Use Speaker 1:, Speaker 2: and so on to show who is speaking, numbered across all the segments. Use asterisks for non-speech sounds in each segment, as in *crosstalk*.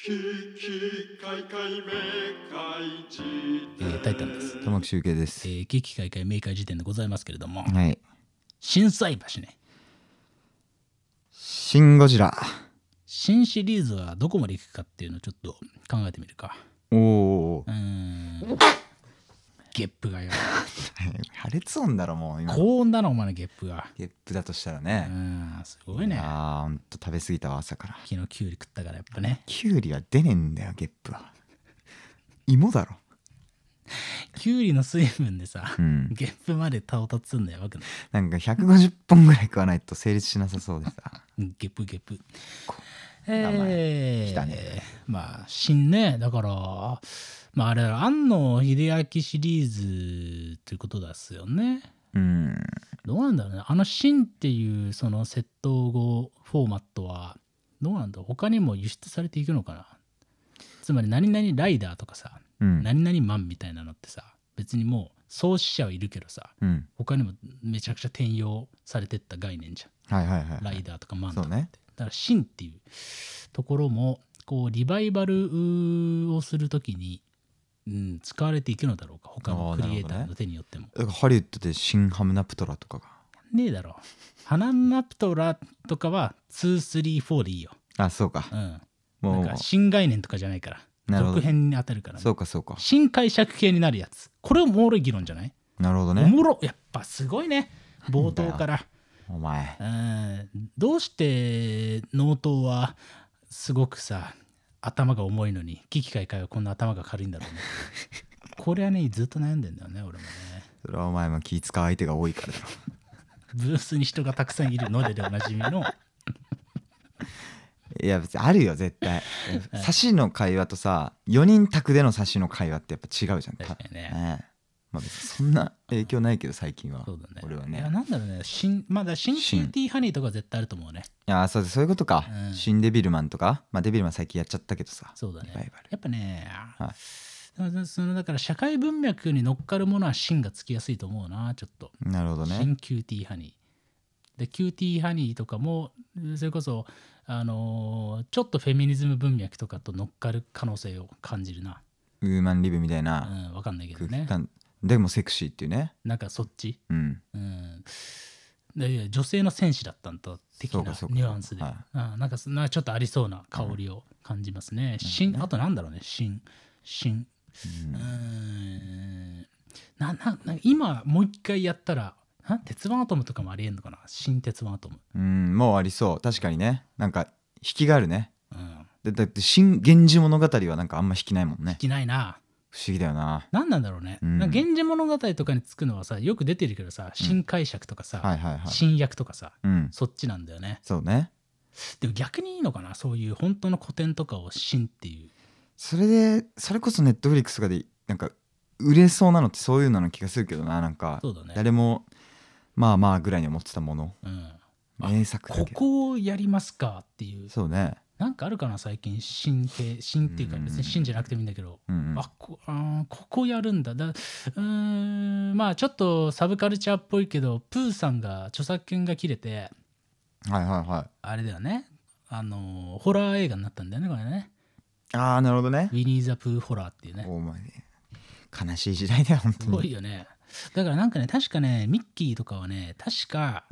Speaker 1: えータイタンです。
Speaker 2: 玉木集計です。
Speaker 1: えー、危機開会明快時点でございますけれども、
Speaker 2: はい。
Speaker 1: 心斎橋ね。
Speaker 2: シン・ゴジラ。
Speaker 1: 新シリーズはどこまで行くかっていうのをちょっと考えてみるか。
Speaker 2: おお
Speaker 1: うー。ん。ゲップがよ。*laughs*
Speaker 2: 破裂音だろ、もう今。
Speaker 1: 高温だな、お前のゲップが。
Speaker 2: ゲップだとしたら
Speaker 1: う
Speaker 2: ね。
Speaker 1: ん、すごいね。
Speaker 2: ああ、ほんと食べ過ぎたわ、朝から。
Speaker 1: 昨日キュウリ食ったからやっぱね。
Speaker 2: キュウリは出ねえんだよ、ゲップは。芋だろ。
Speaker 1: キュウリの水分でさ、
Speaker 2: うん。
Speaker 1: ゲップまで到達すんのやばくない？
Speaker 2: なんか150本ぐらい食わないと成立しなさそうでさ。
Speaker 1: うんゲップゲップ。
Speaker 2: こ
Speaker 1: えー、
Speaker 2: 来たね
Speaker 1: まあ新ねだからまああれ庵野秀明シリーズということですよね
Speaker 2: うん。
Speaker 1: どうなんだろうねあの新っていうその窃盗後フォーマットはどうなんだろう他にも輸出されていくのかなつまり何々ライダーとかさ、
Speaker 2: うん。
Speaker 1: 何々マンみたいなのってさ別にもう創始者はいるけどさ
Speaker 2: うん。
Speaker 1: 他にもめちゃくちゃ転用されてった概念じゃん
Speaker 2: はいはいはい。
Speaker 1: ライダーとかマンとかって、
Speaker 2: ね。
Speaker 1: だから真っていうところもこうリバイバルをするときに、うん、使われていくのだろうか他のクリエイターの手によっても。
Speaker 2: だからハリウッドでシン・ハムナプトラとかが。
Speaker 1: ねえだろハナナプトラとかは234でいいよ。
Speaker 2: あ、そうか
Speaker 1: う。ん。な
Speaker 2: もう
Speaker 1: んか、新概念とかじゃないから続編に当たるから、ね
Speaker 2: そうかそうか。
Speaker 1: 新解釈系になるやつこれおもろい議論じゃない、お
Speaker 2: なるほどね。
Speaker 1: もろやっぱすごいね冒頭から。
Speaker 2: お前。
Speaker 1: うんどうして納刀はすごくさ頭が重いのに危機開会はこんな頭が軽いんだろうね。これはねずっと悩んでんだよね俺もね。
Speaker 2: それはお前も気使う相手が多いからだろ。
Speaker 1: ブースに人がたくさんいるのででおなじみの。
Speaker 2: いや別にあるよ絶対。*laughs* 差しの会話とさ4人宅での差しの会話ってやっぱ違うじゃん。
Speaker 1: 確かにね。
Speaker 2: ええまあそんな影響ないけど最近は
Speaker 1: そうだね。
Speaker 2: 俺はいね
Speaker 1: やなんだろうね。新まだ新キ
Speaker 2: 新
Speaker 1: ューティーハニーとかは絶対あると思うね。
Speaker 2: いやそうそういうことか、
Speaker 1: うん。
Speaker 2: 新デビルマンとか。まあデビルマン最近やっちゃったけどさ。
Speaker 1: そうだ
Speaker 2: バイバル
Speaker 1: やっぱね、
Speaker 2: はい。
Speaker 1: だからそのだから社会文脈に乗っかるものはシンがつきやすいと思うなちょっと。
Speaker 2: なるほどね。
Speaker 1: シンキューティーハニー。で、キューティーハニーとかも、それこそ、あのーちょっとフェミニズム文脈とかと乗っかる可能性を感じるな。
Speaker 2: ウーマンリブみたいうな
Speaker 1: ん、わかんないけどね。
Speaker 2: 空気感、でもセクシーっていうね。
Speaker 1: なんかそっち？
Speaker 2: うん。
Speaker 1: うん。や女性の戦士だったんだ的なニュアンスで、
Speaker 2: はい。
Speaker 1: うんなんかなちょっとありそうな香りを感じますね。新あとなんだろうね、新、新。うーん。ななな今もう一回やったらな鉄腕アトムとかもありえんのかな？新鉄腕アトム。
Speaker 2: うんもうありそう。確かにね。なんか引きがあるね。
Speaker 1: うん。
Speaker 2: でだって新源氏物語はなんかあんま引きないもんね。
Speaker 1: きないな。
Speaker 2: 不思議だよな。
Speaker 1: 何なんだろうね。
Speaker 2: うん。
Speaker 1: 源氏物語とかにつくのはさ、よく出てるけどさ、新解釈とかさ、
Speaker 2: はいはいはい。
Speaker 1: 新訳とかさ、
Speaker 2: うん。
Speaker 1: そっちなんだよね。
Speaker 2: そうね。
Speaker 1: でも逆にいいのかな、そういう本当の古典とかを新っていう。
Speaker 2: それでそれこそネットフリックスとかでなんか売れそうなのってそういうのな気がするけどななんか。
Speaker 1: ね。
Speaker 2: 誰もまあまあぐらいに思ってたもの。
Speaker 1: うん、あ
Speaker 2: 名作だけど。
Speaker 1: ここをやりますかっていう。
Speaker 2: そうね
Speaker 1: なんかあるかな、最近、新系、新っていうか、
Speaker 2: うん。
Speaker 1: 別に新じゃなくてもいいんだけど。
Speaker 2: うんうん。
Speaker 1: あこあーここやるんだ。だうーんまあちょっとサブカルチャーっぽいけどプーさんが著作権が切れて
Speaker 2: はいはいはい。
Speaker 1: あれだよね。あのホラー映画になったんだよねこれね。
Speaker 2: ああなるほどね。
Speaker 1: ウィニー・ザ・プーホラーっていうね。
Speaker 2: お前悲しい時代だよ本
Speaker 1: すご
Speaker 2: 当に
Speaker 1: いよね。だからなんかね確かねミッキーとかはね確か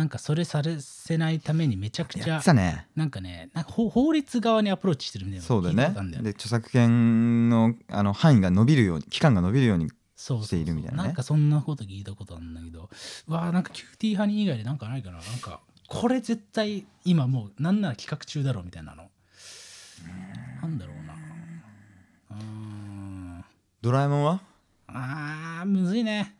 Speaker 1: なんかそれさせないためにめちゃくちゃ
Speaker 2: ね。
Speaker 1: なんかねなんか法法律側にアプローチしてるみたいな
Speaker 2: そうだよね。で著作権のあの範囲が伸びるように期間が伸びるようにしているみたいなね。
Speaker 1: んかそんなこと聞いたことあるんだけど。うわーなんかキューティーハニー以外でなんかないかな。なんかこれ絶対今もうなんなら企画中だろうみたいなの。なんだろうな。うーん。
Speaker 2: ドラえもんは？
Speaker 1: あーむずいね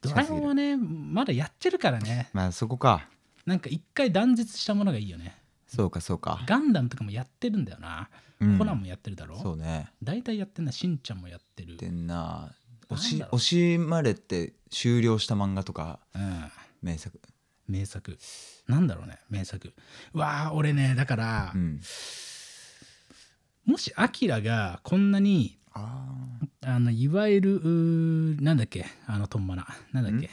Speaker 1: ドラえもんはねまだやってるからね。
Speaker 2: まあそこか。
Speaker 1: なんか一回断絶したものがいいよね。
Speaker 2: そうかそうか。
Speaker 1: ガンダムとかもやってるんだよな、
Speaker 2: うん。
Speaker 1: コナンもやってるだろ？
Speaker 2: そうね。
Speaker 1: 大体やってんなしんちゃんもやってる。
Speaker 2: でんな。惜し惜しまれて終了した漫画とか。
Speaker 1: うん。
Speaker 2: 名作。
Speaker 1: 名作。なんだろうね名作。うわあ俺ねだから、
Speaker 2: うん。
Speaker 1: もしアキラがこんなに
Speaker 2: あ
Speaker 1: あのいわゆるなんだっけ？あのトンマナ。なんだっけ？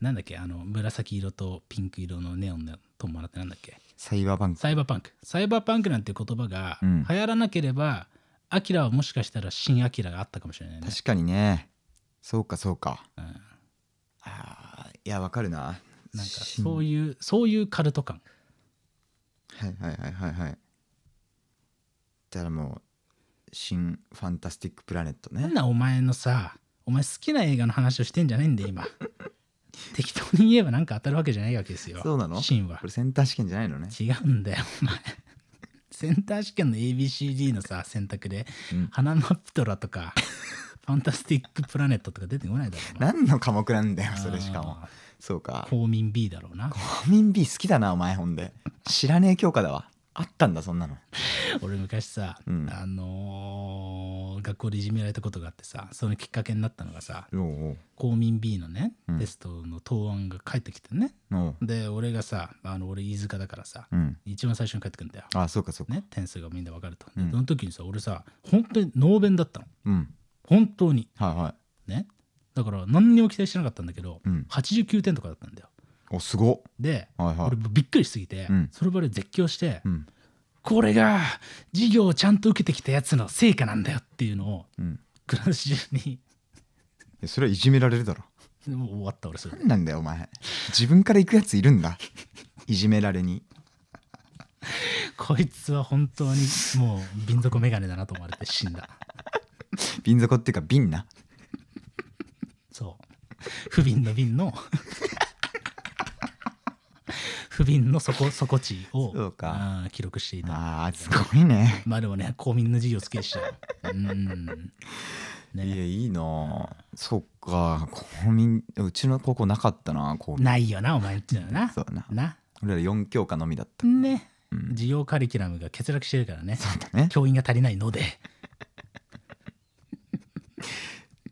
Speaker 1: なんだっけ？あの紫色とピンク色のネオンのトンマナってなんだっけ？
Speaker 2: サイバーパンク。
Speaker 1: サイバーパンク。サイバーパンクなんて言葉が
Speaker 2: うん。
Speaker 1: 流行らなければ、アキラはもしかしたらシンアキラがあったかもしれないね、
Speaker 2: 確かにね。そうかそうか。
Speaker 1: うん、
Speaker 2: あーいやわかるな。
Speaker 1: なんか
Speaker 2: シン
Speaker 1: そういうそういうカルト感。
Speaker 2: はいはいはいはいはい。だからもうシンファンタスティックプラネットね。
Speaker 1: なんだお前のさお前好きな映画の話をしてんじゃないんだよ今。*laughs* 適当に言えばなんか当たるわけじゃないわけですよ
Speaker 2: そうなの？
Speaker 1: シンは。
Speaker 2: これセンター試験じゃないのね。
Speaker 1: 違うんだよお前。*laughs* センター試験の ABCD のさ選択で
Speaker 2: うん「
Speaker 1: 花のプトラ」とか「*laughs* ファンタスティック・プラネット」とか出てこないだろうな
Speaker 2: 何の科目なんだよそれしかも。
Speaker 1: あ
Speaker 2: そうか。
Speaker 1: ー公民 B だろうな。
Speaker 2: 公民 B 好きだなお前ほんで。知らねえ教科だわあったんだそんなの。*laughs*
Speaker 1: 俺昔さ、
Speaker 2: うん。
Speaker 1: あのー学校でいじめられたことがあってさそのきっかけになったのがさ
Speaker 2: おう
Speaker 1: 公民 B のね、
Speaker 2: うん。
Speaker 1: テストの答案が返ってきてね。
Speaker 2: おう。
Speaker 1: で俺がさあの俺飯塚だからさ、
Speaker 2: うん。
Speaker 1: 一番最初に返ってくるんだよ、
Speaker 2: あそうかそうか。
Speaker 1: ね、点数がみんな分かると、で
Speaker 2: うん。
Speaker 1: その時にさ俺さ本当にノーベンだったの。
Speaker 2: うん。
Speaker 1: 本当に。
Speaker 2: はいはい。
Speaker 1: ね。だから何にも期待してなかったんだけど、
Speaker 2: うん。
Speaker 1: 89点とかだったんだよ
Speaker 2: おすごっ。
Speaker 1: で、
Speaker 2: はいはい。
Speaker 1: 俺びっくりしすぎて、
Speaker 2: うん。
Speaker 1: その場で絶叫して、
Speaker 2: うん。
Speaker 1: これが授業をちゃんと受けてきたやつの成果なんだよっていうのを
Speaker 2: うん。
Speaker 1: クラス中に。
Speaker 2: それはいじめられるだろ。
Speaker 1: もう終わった俺それ
Speaker 2: なんだよお前。自分から行くやついるんだ。いじめられに。
Speaker 1: こいつは本当にもう瓶底メガネだなと思われて死んだ。*laughs*
Speaker 2: 瓶底っていうか瓶な。
Speaker 1: そう。不憫の瓶の不憫の底 *laughs* 底地をあー記録していた。
Speaker 2: あーすごいね。
Speaker 1: まあでもね公民の授業好きでしたようん。
Speaker 2: いや
Speaker 1: ね
Speaker 2: いいな。あそっか。公民うちの高校なかったな公民。
Speaker 1: ないよなお前ってのはな。
Speaker 2: そうだな。
Speaker 1: な。
Speaker 2: 俺ら4教科のみだった。
Speaker 1: ね、
Speaker 2: うん。
Speaker 1: 授業カリキュラムが欠落してるからね。
Speaker 2: そうだね。
Speaker 1: 教員が足りないので。*laughs*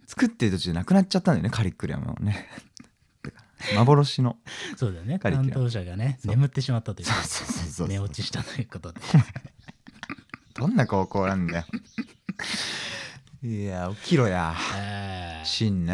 Speaker 2: 作ってる途中でなくなっちゃったんだよねカリキュラムをね幻の。
Speaker 1: そうだよね。担当者がね眠ってしまったという
Speaker 2: そうそうそうそう。
Speaker 1: 寝落ちしたということで。*laughs*
Speaker 2: どんな高校なんだよ。いや起きろや。
Speaker 1: えー。
Speaker 2: しんね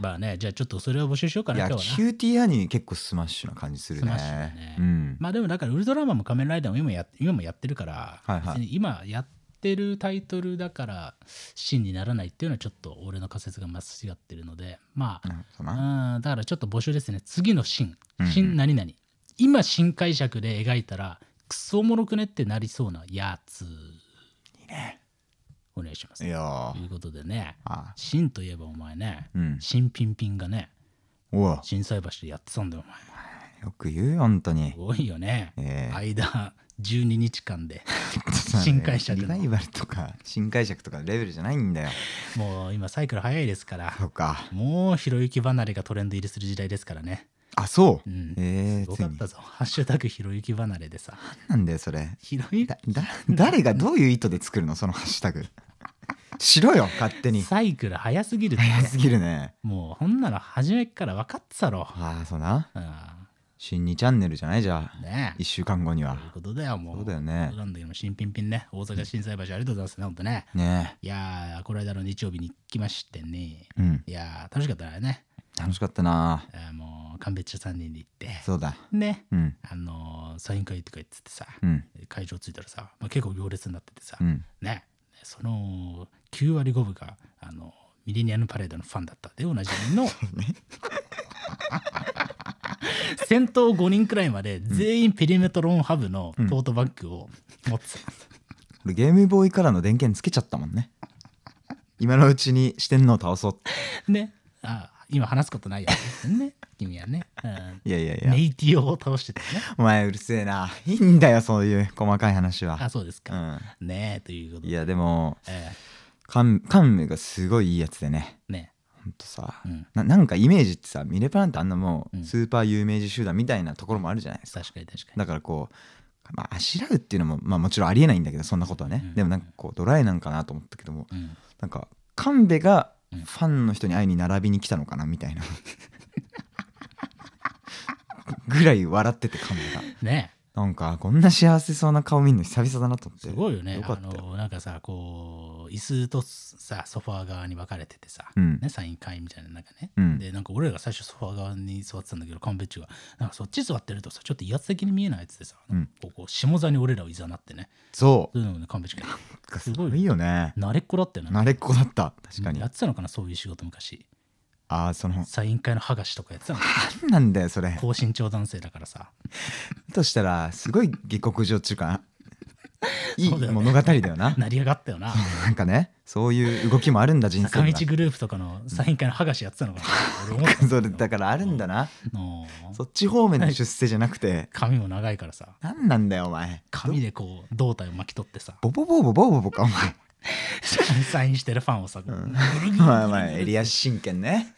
Speaker 1: まあねじゃあちょっとそれを募集しようかな今日はな。
Speaker 2: QT アニメ結構スマッシュな感じするね。
Speaker 1: ね。
Speaker 2: うん。
Speaker 1: まあでもだからウルトラマンも仮面ライダーも今や今もやってるから、
Speaker 2: はいはい。
Speaker 1: 今やってるタイトルだからシンにならないっていうのはちょっと俺の仮説が間違ってるのでまあ、うんだからちょっと募集ですね。次の
Speaker 2: シンシ
Speaker 1: ン何々、今新解釈で描いたらクソおもろくねってなりそうなやつ。いいね。お願いします。
Speaker 2: いやー。
Speaker 1: ということでね。
Speaker 2: あ
Speaker 1: 真といえばお前ね
Speaker 2: うん。
Speaker 1: 新ピンピンがね心斎橋でやってたんだよお前。
Speaker 2: よく言うよ本当に。
Speaker 1: すごいよね、
Speaker 2: ええ。
Speaker 1: 間12日間で。*laughs* 新解釈の。
Speaker 2: リバイバルとか新解釈とかレベルじゃないんだよ。
Speaker 1: もう今サイクル早いですから。
Speaker 2: そうか。
Speaker 1: もうひろゆき離れがトレンド入りする時代ですからね。
Speaker 2: あそう。
Speaker 1: うん。
Speaker 2: ええついに
Speaker 1: すごかったぞ。ハッシュタグひろゆき離れでさ。
Speaker 2: なんだよそれ。
Speaker 1: ひろゆき
Speaker 2: 誰がどういう意図で作るのそのハッシュタグ。*laughs* しろよ勝手に。
Speaker 1: サイクル早すぎる
Speaker 2: 早すぎるね。
Speaker 1: もうほんなの初めっから分かってたろ。
Speaker 2: ああそうな。
Speaker 1: うん
Speaker 2: 新2チャンネルじゃない？じゃあ
Speaker 1: ね。え
Speaker 2: 1週間後には。
Speaker 1: ということだよもう。
Speaker 2: そうだよね。
Speaker 1: なんだけど新ピンピンね。大阪心斎橋ありがとうございますねほんとね。
Speaker 2: ね。
Speaker 1: いやーこの間の日曜日に来ましてね。
Speaker 2: えうん。
Speaker 1: いやー楽しかったね。
Speaker 2: 楽しかったな。
Speaker 1: あーもう鑑別所3人で行って。
Speaker 2: そうだ。
Speaker 1: ね。
Speaker 2: うん。
Speaker 1: あのーサイン会とか言っててさ、
Speaker 2: うん。
Speaker 1: 会場着いたらさ、まあ、結構行列になっててさ、
Speaker 2: うん。
Speaker 1: ね。その9割5分があのミレニアムパレードのファンだった。でおなじみの *laughs* 先頭5人くらいまで全員ペリメトロンハブのトートバッグを持ってた、
Speaker 2: 俺ゲームボーイからの電源つけちゃったもんね。今のうちに四天王倒そう
Speaker 1: ね。あ今話すことないよね。君はね、うん。
Speaker 2: いやいやいや。
Speaker 1: ネイティオを倒してたよね。
Speaker 2: お前うるせえな。いいんだよそういう細かい話は。
Speaker 1: あそうです
Speaker 2: う
Speaker 1: か、
Speaker 2: ん。
Speaker 1: ねえということで。
Speaker 2: いやでも
Speaker 1: え
Speaker 2: カンカンムがすごいいいやつでね。
Speaker 1: ーね
Speaker 2: ほんとさ、
Speaker 1: うん。
Speaker 2: ななんかイメージってさミレパランってあんなも
Speaker 1: う
Speaker 2: うん。スーパー有名人集団みたいなところもあるじゃないですか、
Speaker 1: 確かに確かに。
Speaker 2: だからこうまああしらうっていうのも、まあ、もちろんありえないんだけどそんなことはね、
Speaker 1: うん。
Speaker 2: でもなんかこうドライなんかなと思ったけども
Speaker 1: うん。
Speaker 2: なんか神戸が
Speaker 1: うん。
Speaker 2: ファンの人に会いに並びに来たのかなみたいな。*laughs* ぐらい笑ってて神戸が。
Speaker 1: ね
Speaker 2: なんかこんな幸せそうな顔見るの久々だなと思って。
Speaker 1: すごいよね。あ
Speaker 2: よかったよ。
Speaker 1: のなんかさこう椅子とさソファー側に分かれててさ、
Speaker 2: うん。
Speaker 1: ね、サイン会みたいななんかね、
Speaker 2: うん。
Speaker 1: でなんか俺らが最初ソファー側に座ってたんだけどカンベッチがなんかそっち座ってるとさちょっと威圧的に見えないやつでさ、
Speaker 2: うん。
Speaker 1: こう下座に俺らをいざなってね。
Speaker 2: そ
Speaker 1: そういうのもねカンベッチが
Speaker 2: うす
Speaker 1: すごい
Speaker 2: よね。
Speaker 1: 慣れっこだったよな
Speaker 2: 慣れっこだった。確かに。
Speaker 1: やってたのかなそういう仕事昔
Speaker 2: ああその
Speaker 1: サイン会の剥がしとかやってたの？か
Speaker 2: なんだよそれ。
Speaker 1: な高身長男性だからさ。
Speaker 2: としたらすごい下克上っていうか *laughs* いい物語だよな。
Speaker 1: 成り上がったよな。*laughs*
Speaker 2: なんかねそういう動きもあるんだ人
Speaker 1: 坂
Speaker 2: 生に
Speaker 1: 道グループとかのサイン会の剥がしやってたのかな。*laughs*
Speaker 2: それだからあるんだな。
Speaker 1: の
Speaker 2: そっち方面の出世じゃなくて。
Speaker 1: 髪も長い。からさ
Speaker 2: なんなんだよお前
Speaker 1: 髪でこう胴体を巻き取ってさ
Speaker 2: ボボボボボボボかお前
Speaker 1: サインしてるファンをさ、ぐるぐるぐるぐる
Speaker 2: まあまあエリア真剣ね。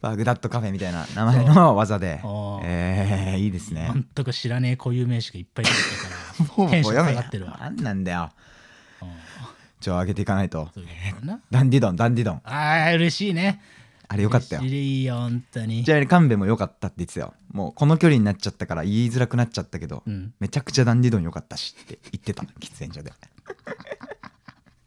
Speaker 2: バグダッドカフェみたいな名前の技で。えー、いいですね。
Speaker 1: なんとか知らねえ固有名詞がいっぱい出てきたか
Speaker 2: ボボ
Speaker 1: らテンション下がってるわ。
Speaker 2: なんなんだよ。
Speaker 1: うん
Speaker 2: ちょ上げていかないと。ダンディドンダンディドン。
Speaker 1: あー嬉しいね。
Speaker 2: あれよかったよ。
Speaker 1: いよ本当に。
Speaker 2: じゃあ神戸も良かったって言ってたよ。もうこの距離になっちゃったから言いづらくなっちゃったけど、
Speaker 1: うん。
Speaker 2: めちゃくちゃダンディドン良かったしって言ってた喫煙所で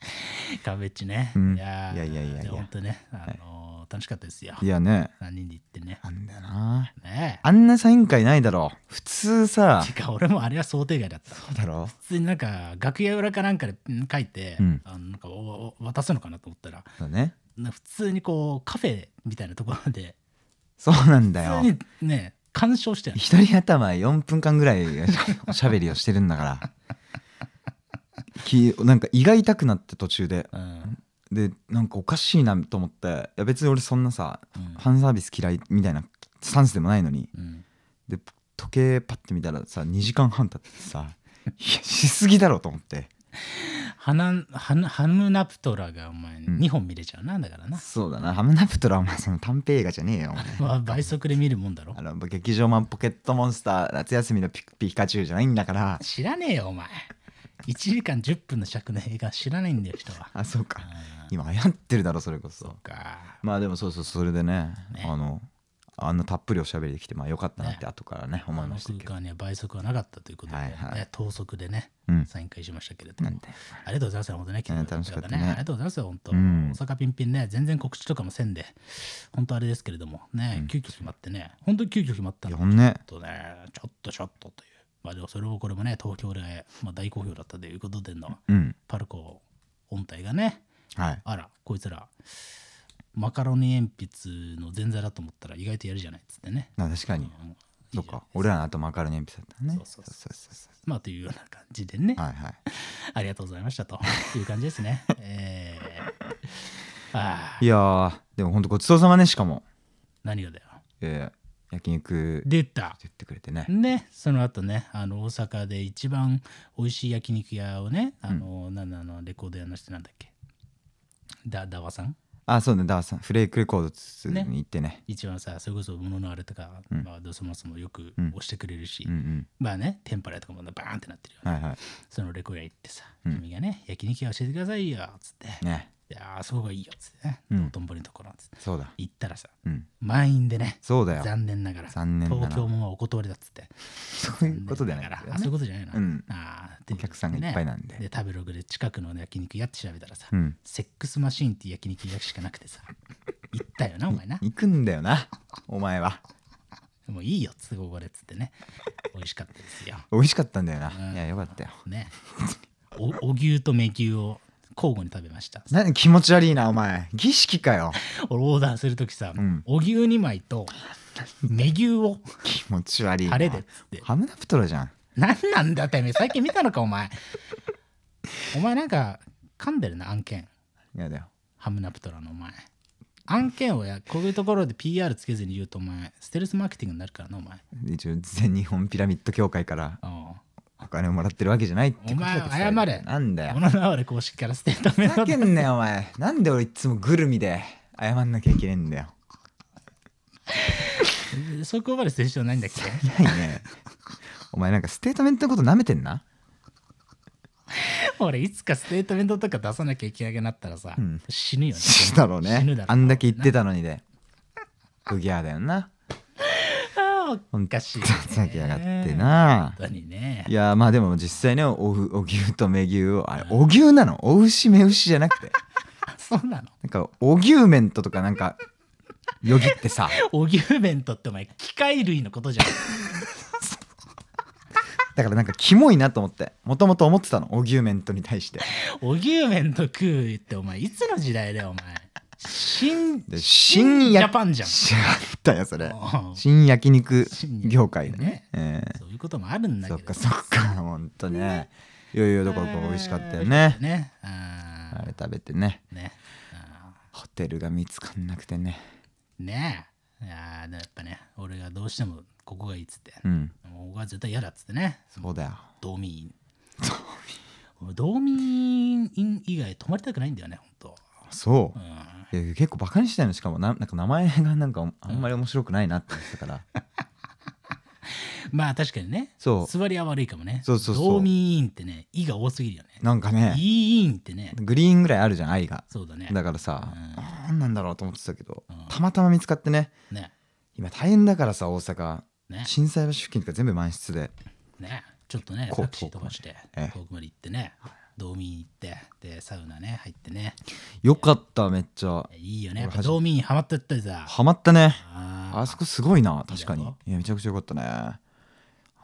Speaker 2: *laughs*
Speaker 1: カベッチね、
Speaker 2: うん。
Speaker 1: やー
Speaker 2: いやいやいやいや。
Speaker 1: で本当ね、あのー楽しかったですよ。
Speaker 2: いやね。
Speaker 1: 3人で行ってね。
Speaker 2: なんだよな。
Speaker 1: ね
Speaker 2: あんなサイン会ないだろ。普通さ。
Speaker 1: えてか俺もあれは想定外だった。
Speaker 2: そうだろ。
Speaker 1: 普通になんか楽屋裏かなんかでうん書いて、
Speaker 2: うん。
Speaker 1: あのなんかおお渡すのかなと思ったら。
Speaker 2: そうね。
Speaker 1: な普通にこうカフェみたいなところで。
Speaker 2: そうなんだよ。
Speaker 1: 普通にね鑑賞してる
Speaker 2: 一人頭4分間ぐらいおしゃべりをしてるんだからきなんか胃が痛くなって途中で。
Speaker 1: うん。
Speaker 2: でなんかおかしいなと思っていや別に俺そんなさ
Speaker 1: うん。
Speaker 2: ファンサービス嫌いみたいなスタンスでもないのに。
Speaker 1: うん。
Speaker 2: で時計パッて見たらさ2時間半経っててさいやしすぎだろと思って。
Speaker 1: ハナハムナプトラがお前
Speaker 2: ん。
Speaker 1: 2本見れちゃうなだからな、
Speaker 2: そうだな。ハムナプトラはお前その短編映画じゃねえよお前。
Speaker 1: まあ倍速で見るもんだろ？
Speaker 2: あの劇場版ポケットモンスター夏休みのピピカチュウじゃないんだから。
Speaker 1: 知らねえよお前1時間10分の尺の映画知らないんだよ人は。
Speaker 2: あそうか。
Speaker 1: あ
Speaker 2: 今流行ってるだろそれこそ。まあでもそうそうそれでね
Speaker 1: ね。
Speaker 2: あのあんなたっぷりおしゃべりできてまあよかったなって
Speaker 1: ね。
Speaker 2: 後からね思いましたけど。
Speaker 1: 空間には倍速はなかったということで、ね
Speaker 2: はいはい。
Speaker 1: 等速でね、
Speaker 2: うん。
Speaker 1: サイン会しましたけれども。ありがとうございます本当ね来てくれた
Speaker 2: 楽しかったね。
Speaker 1: 方ありがとうございますよ本当、
Speaker 2: うん。
Speaker 1: 大阪ピンピンね全然告知とかもせんで本当あれですけれどもね、急遽決まってね本当に急遽決まったの
Speaker 2: いやほんね。
Speaker 1: とねちょっとちょっとというまあでもそれをこれもね東京で、まあ、大好評だったということでの
Speaker 2: うん。
Speaker 1: パルコ音体がね
Speaker 2: はい。
Speaker 1: あらこいつらマカロニ鉛筆の前座だと思ったら意外とやるじゃないっつってね。
Speaker 2: あ確かに。
Speaker 1: うん。
Speaker 2: そうか。俺らの後マカロニ鉛筆だったね。
Speaker 1: そうそうそう。
Speaker 2: そうそうそ
Speaker 1: まあというような感じでね、
Speaker 2: うはいはい。*laughs*
Speaker 1: ありがとうございましたと。いう感じですね。*laughs* えー、ああ
Speaker 2: いやーでもほんとごちそうさまねしかも。
Speaker 1: 何がだよ。
Speaker 2: えー焼肉
Speaker 1: 出た。
Speaker 2: 言ってくれてね。
Speaker 1: ね、その後ね、あの大阪で一番美味しい焼肉屋をね、あの、なんだあのレコード屋の人なんだっけ？だ、ダワさん？
Speaker 2: あそうねダーさん。フレークレコードツに行ってね。
Speaker 1: 一番さ、それこそ物のあれとか、
Speaker 2: うん。
Speaker 1: まあ、そもそもよく
Speaker 2: うん。
Speaker 1: 押してくれるし、
Speaker 2: うんうん。
Speaker 1: まあね、テンパラとかもバーンってなってるよね。
Speaker 2: はいは
Speaker 1: そのレコード屋行ってさ、
Speaker 2: うん。
Speaker 1: 君がね、焼肉屋教えてくださいよ、つって。
Speaker 2: いね
Speaker 1: いやー、そこがいいよ、つってね。
Speaker 2: うん。
Speaker 1: 道頓堀のところ、つって。
Speaker 2: そうだ。
Speaker 1: 行ったらさ、
Speaker 2: うん。
Speaker 1: 満員でね。
Speaker 2: そうだよ。
Speaker 1: 残念ながら
Speaker 2: 残念
Speaker 1: 東京もまあお断りだっつって。
Speaker 2: そういうことじゃない。んだけど
Speaker 1: 残念ながら。あそういう
Speaker 2: ね
Speaker 1: ことじゃないの、
Speaker 2: うん。
Speaker 1: あ
Speaker 2: お客さんがいっぱいなんで。
Speaker 1: で食べログで近くの焼肉屋って調べたらさ、
Speaker 2: うん。
Speaker 1: セックスマシーンって焼肉屋しかなくてさ *laughs* 行ったよなお前な。
Speaker 2: 行くんだよなお前は。
Speaker 1: もういいよっつってここでっつってね。美味しかったですよ。
Speaker 2: 美味しかったんだよな。
Speaker 1: うん。
Speaker 2: いやよかったよ。
Speaker 1: ね。おお牛とメ牛を交互に食べました。
Speaker 2: 何気持ち悪いなお前。儀式かよ。
Speaker 1: 俺オーダーする時さ、
Speaker 2: うん。
Speaker 1: お牛2枚とメ牛を
Speaker 2: 気持ち悪いな。
Speaker 1: タレでっつって。
Speaker 2: ハムナプトラじゃん。
Speaker 1: 何なんだてめえ最近見たのかお前。お前なんか噛んでるな案件。
Speaker 2: やだよ。
Speaker 1: ハムナプトラのお前。案件をやこういうところで PR つけずに言うとお前ステルスマーケティングになるからなお前。
Speaker 2: 一応全日本ピラミッド協会から。
Speaker 1: うん
Speaker 2: お金をもらってるわけじゃないって
Speaker 1: お前謝れ。
Speaker 2: なんだよ。
Speaker 1: 物のあれ公式からステートメン
Speaker 2: ふ
Speaker 1: ト
Speaker 2: ざけんなよお前。なんで俺いつもグルミで謝んなきゃいけないんだよ。
Speaker 1: そこまでする必要ないんだっけ？
Speaker 2: ないね。お前なんかステートメントのこと舐めてんな？
Speaker 1: 俺いつかステートメントとか出さなきゃいけなくなったらさ、
Speaker 2: うん。
Speaker 1: 死ぬよね。
Speaker 2: だろうね。
Speaker 1: 死ぬだろう。
Speaker 2: あんだけ言ってたのにで。グギャーだよな
Speaker 1: おかしい、ね、
Speaker 2: ふざけやがってな。
Speaker 1: 本当にね。
Speaker 2: いやまあでも実際ねおお牛と目牛をあれお牛なの？お牛目牛じゃなくて。
Speaker 1: あ *laughs* そうなの？
Speaker 2: なんかお牛メントとかなんかよぎってさ。
Speaker 1: オギューメントってお前機械類のことじゃん。*laughs*
Speaker 2: だからなんかキモいなと思って。もともと思ってたのお牛メントに対して。
Speaker 1: オギューメント食うってお前いつの時代だよお前新
Speaker 2: で
Speaker 1: 新ジャパンじゃん。
Speaker 2: 知らんだよそれ。
Speaker 1: うん。
Speaker 2: 新焼肉
Speaker 1: 新
Speaker 2: 業界だね。
Speaker 1: ね
Speaker 2: ええ。
Speaker 1: そういうこともあるんだけど。
Speaker 2: そっかそっかほんとね。いやいやだから美味しかったよね。
Speaker 1: ね。あ
Speaker 2: あれ食べてね。
Speaker 1: ーねあ
Speaker 2: ホテルが見つかんなくてね。
Speaker 1: ーね。えいやーやっぱね俺がどうしてもここがいいっつって、
Speaker 2: うん。
Speaker 1: もう僕は絶対嫌だっつってね。
Speaker 2: そうだよ。
Speaker 1: 道民。院俺道民院以外泊まりたくないんだよね本
Speaker 2: そう
Speaker 1: 当、う。ん。
Speaker 2: いや結構バカにしたいの。しかもななんか名前がなんかあんまり面白くないなって思ってたから、*laughs*
Speaker 1: まあ確かにね。
Speaker 2: そう。
Speaker 1: 座りは悪いかもね。
Speaker 2: そうそうそう。
Speaker 1: 道民院ってね「い」が多すぎるよね。
Speaker 2: なんかね。
Speaker 1: いい院ってね。
Speaker 2: グリーンぐらいあるじゃん愛が。
Speaker 1: そうだね。
Speaker 2: だからさ、
Speaker 1: うん。
Speaker 2: なんなんだろうと思ってたけど、
Speaker 1: うん。
Speaker 2: たまたま見つかってね。
Speaker 1: ね。
Speaker 2: 今大変だからさ大阪。
Speaker 1: ね。
Speaker 2: 心斎橋付近とか全部満室で。
Speaker 1: ね。ちょっとね
Speaker 2: こう
Speaker 1: タクシー飛ばして
Speaker 2: ええ
Speaker 1: 遠くまで行ってね道民院行ってでサウナね入ってね。
Speaker 2: よかっためっちゃ。
Speaker 1: いいよね。やっぱ道民院ハマってったりさ
Speaker 2: ハマったね。
Speaker 1: あ
Speaker 2: そこすごいな確かに。
Speaker 1: い
Speaker 2: やめちゃくちゃよかったね。あ